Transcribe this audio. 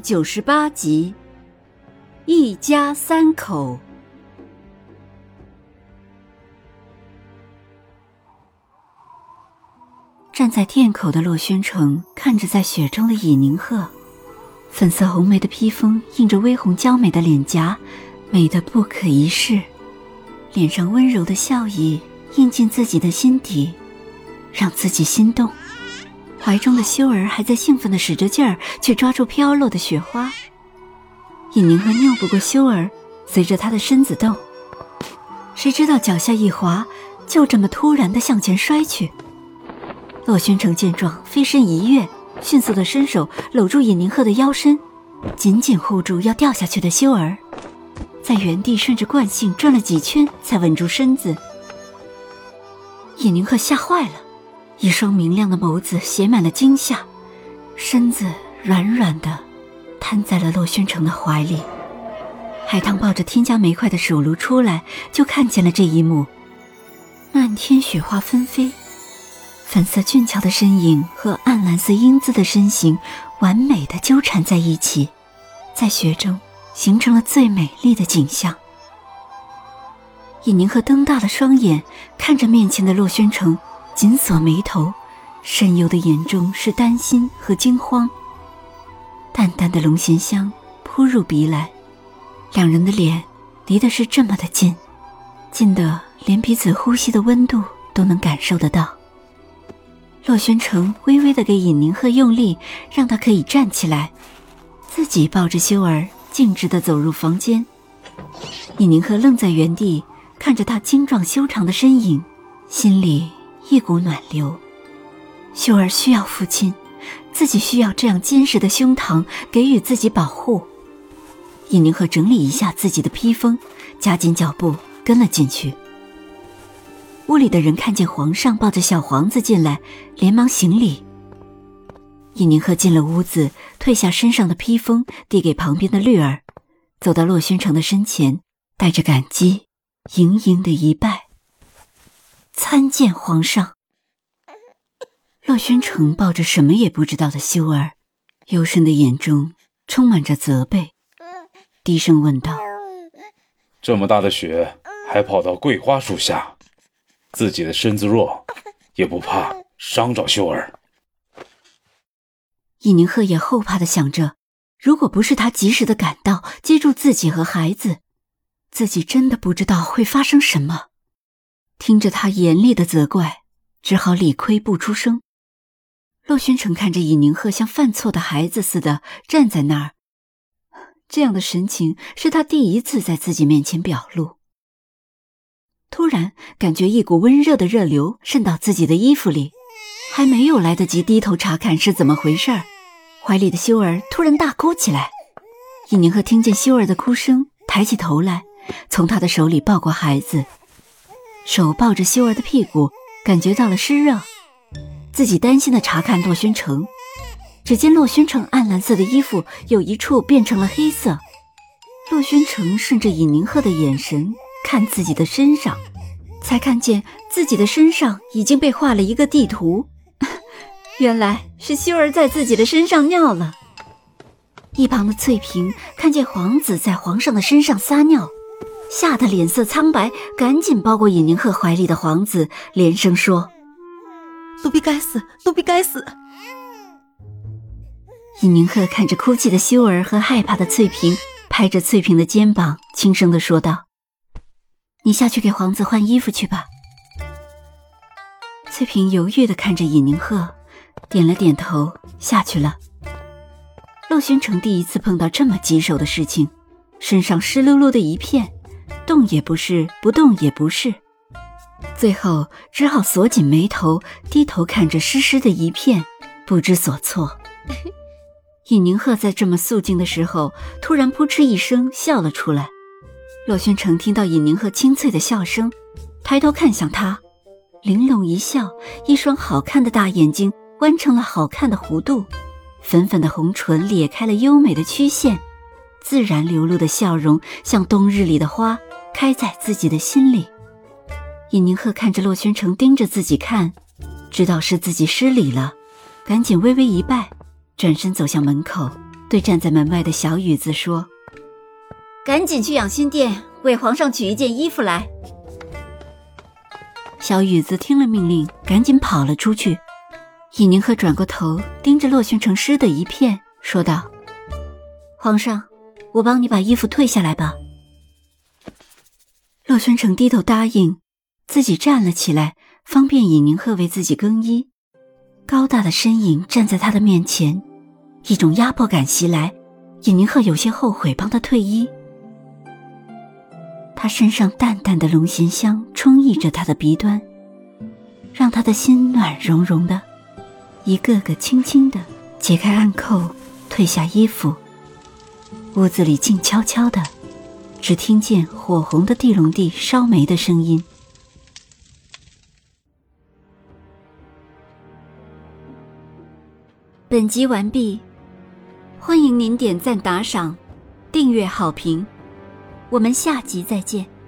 九十八集，一家三口。站在店口的洛宣城看着在雪中的尹宁鹤，粉色红梅的披风映着微红娇美的脸颊，美得不可一世。脸上温柔的笑意映进自己的心底，让自己心动。怀中的修儿还在兴奋的使着劲儿去抓住飘落的雪花。尹宁鹤拗不过修儿，随着他的身子动，谁知道脚下一滑，就这么突然的向前摔去。洛宣城见状，飞身一跃，迅速的伸手搂住尹宁鹤的腰身，紧紧护住要掉下去的修儿，在原地顺着惯性转了几圈，才稳住身子。尹宁鹤吓坏了。一双明亮的眸子写满了惊吓，身子软软的瘫在了洛宣城的怀里。海棠抱着添加煤块的手炉出来，就看见了这一幕。漫天雪花纷飞，粉色俊俏的身影和暗蓝色英姿的身形完美的纠缠在一起，在雪中形成了最美丽的景象。尹宁鹤瞪大了双眼，看着面前的洛宣城。紧锁眉头，深幽的眼中是担心和惊慌。淡淡的龙涎香扑入鼻来，两人的脸离的是这么的近，近的连彼此呼吸的温度都能感受得到。洛宣城微微的给尹宁鹤用力，让他可以站起来，自己抱着修儿径直的走入房间。尹宁鹤愣在原地，看着他精壮修长的身影，心里。一股暖流，秀儿需要父亲，自己需要这样坚实的胸膛给予自己保护。尹宁鹤整理一下自己的披风，加紧脚步跟了进去。屋里的人看见皇上抱着小皇子进来，连忙行礼。尹宁鹤进了屋子，褪下身上的披风，递给旁边的绿儿，走到洛宣城的身前，带着感激，盈盈的一拜。参见皇上。洛宣城抱着什么也不知道的修儿，幽深的眼中充满着责备，低声问道：“这么大的雪，还跑到桂花树下，自己的身子弱，也不怕伤着修儿？”尹宁鹤也后怕的想着，如果不是他及时的赶到，接住自己和孩子，自己真的不知道会发生什么。听着他严厉的责怪，只好理亏不出声。洛宣城看着尹宁鹤像犯错的孩子似的站在那儿，这样的神情是他第一次在自己面前表露。突然感觉一股温热的热流渗到自己的衣服里，还没有来得及低头查看是怎么回事儿，怀里的修儿突然大哭起来。尹宁鹤听见修儿的哭声，抬起头来，从他的手里抱过孩子。手抱着修儿的屁股，感觉到了湿热，自己担心的查看洛宣城，只见洛宣城暗蓝色的衣服有一处变成了黑色。洛宣城顺着尹宁鹤的眼神看自己的身上，才看见自己的身上已经被画了一个地图，原来是修儿在自己的身上尿了。一旁的翠萍看见皇子在皇上的身上撒尿。吓得脸色苍白，赶紧抱过尹宁鹤怀里的皇子，连声说：“奴婢该死，奴婢该死。”尹宁鹤看着哭泣的修儿和害怕的翠萍，拍着翠萍的肩膀，轻声的说道：“你下去给皇子换衣服去吧。”翠萍犹豫的看着尹宁鹤，点了点头，下去了。陆宣城第一次碰到这么棘手的事情，身上湿漉漉的一片。动也不是，不动也不是，最后只好锁紧眉头，低头看着湿湿的一片，不知所措。尹宁鹤在这么肃静的时候，突然扑哧一声笑了出来。洛宣城听到尹宁鹤清脆的笑声，抬头看向他，玲珑一笑，一双好看的大眼睛弯成了好看的弧度，粉粉的红唇裂开了优美的曲线，自然流露的笑容像冬日里的花，开在自己的心里。尹宁鹤看着洛宣城盯着自己看，知道是自己失礼了，赶紧微微一拜。转身走向门口，对站在门外的小雨子说：“赶紧去养心殿为皇上取一件衣服来。”小雨子听了命令，赶紧跑了出去。尹宁鹤转过头，盯着洛宣城湿的一片，说道：“皇上，我帮你把衣服退下来吧。”洛宣城低头答应，自己站了起来，方便尹宁鹤为自己更衣。高大的身影站在他的面前。一种压迫感袭来，尹宁鹤有些后悔帮他退衣。他身上淡淡的龙涎香充溢着他的鼻端，让他的心暖融融的。一个个轻轻的解开暗扣，褪下衣服。屋子里静悄悄的，只听见火红的地龙地烧煤的声音。本集完毕。欢迎您点赞、打赏、订阅、好评，我们下集再见。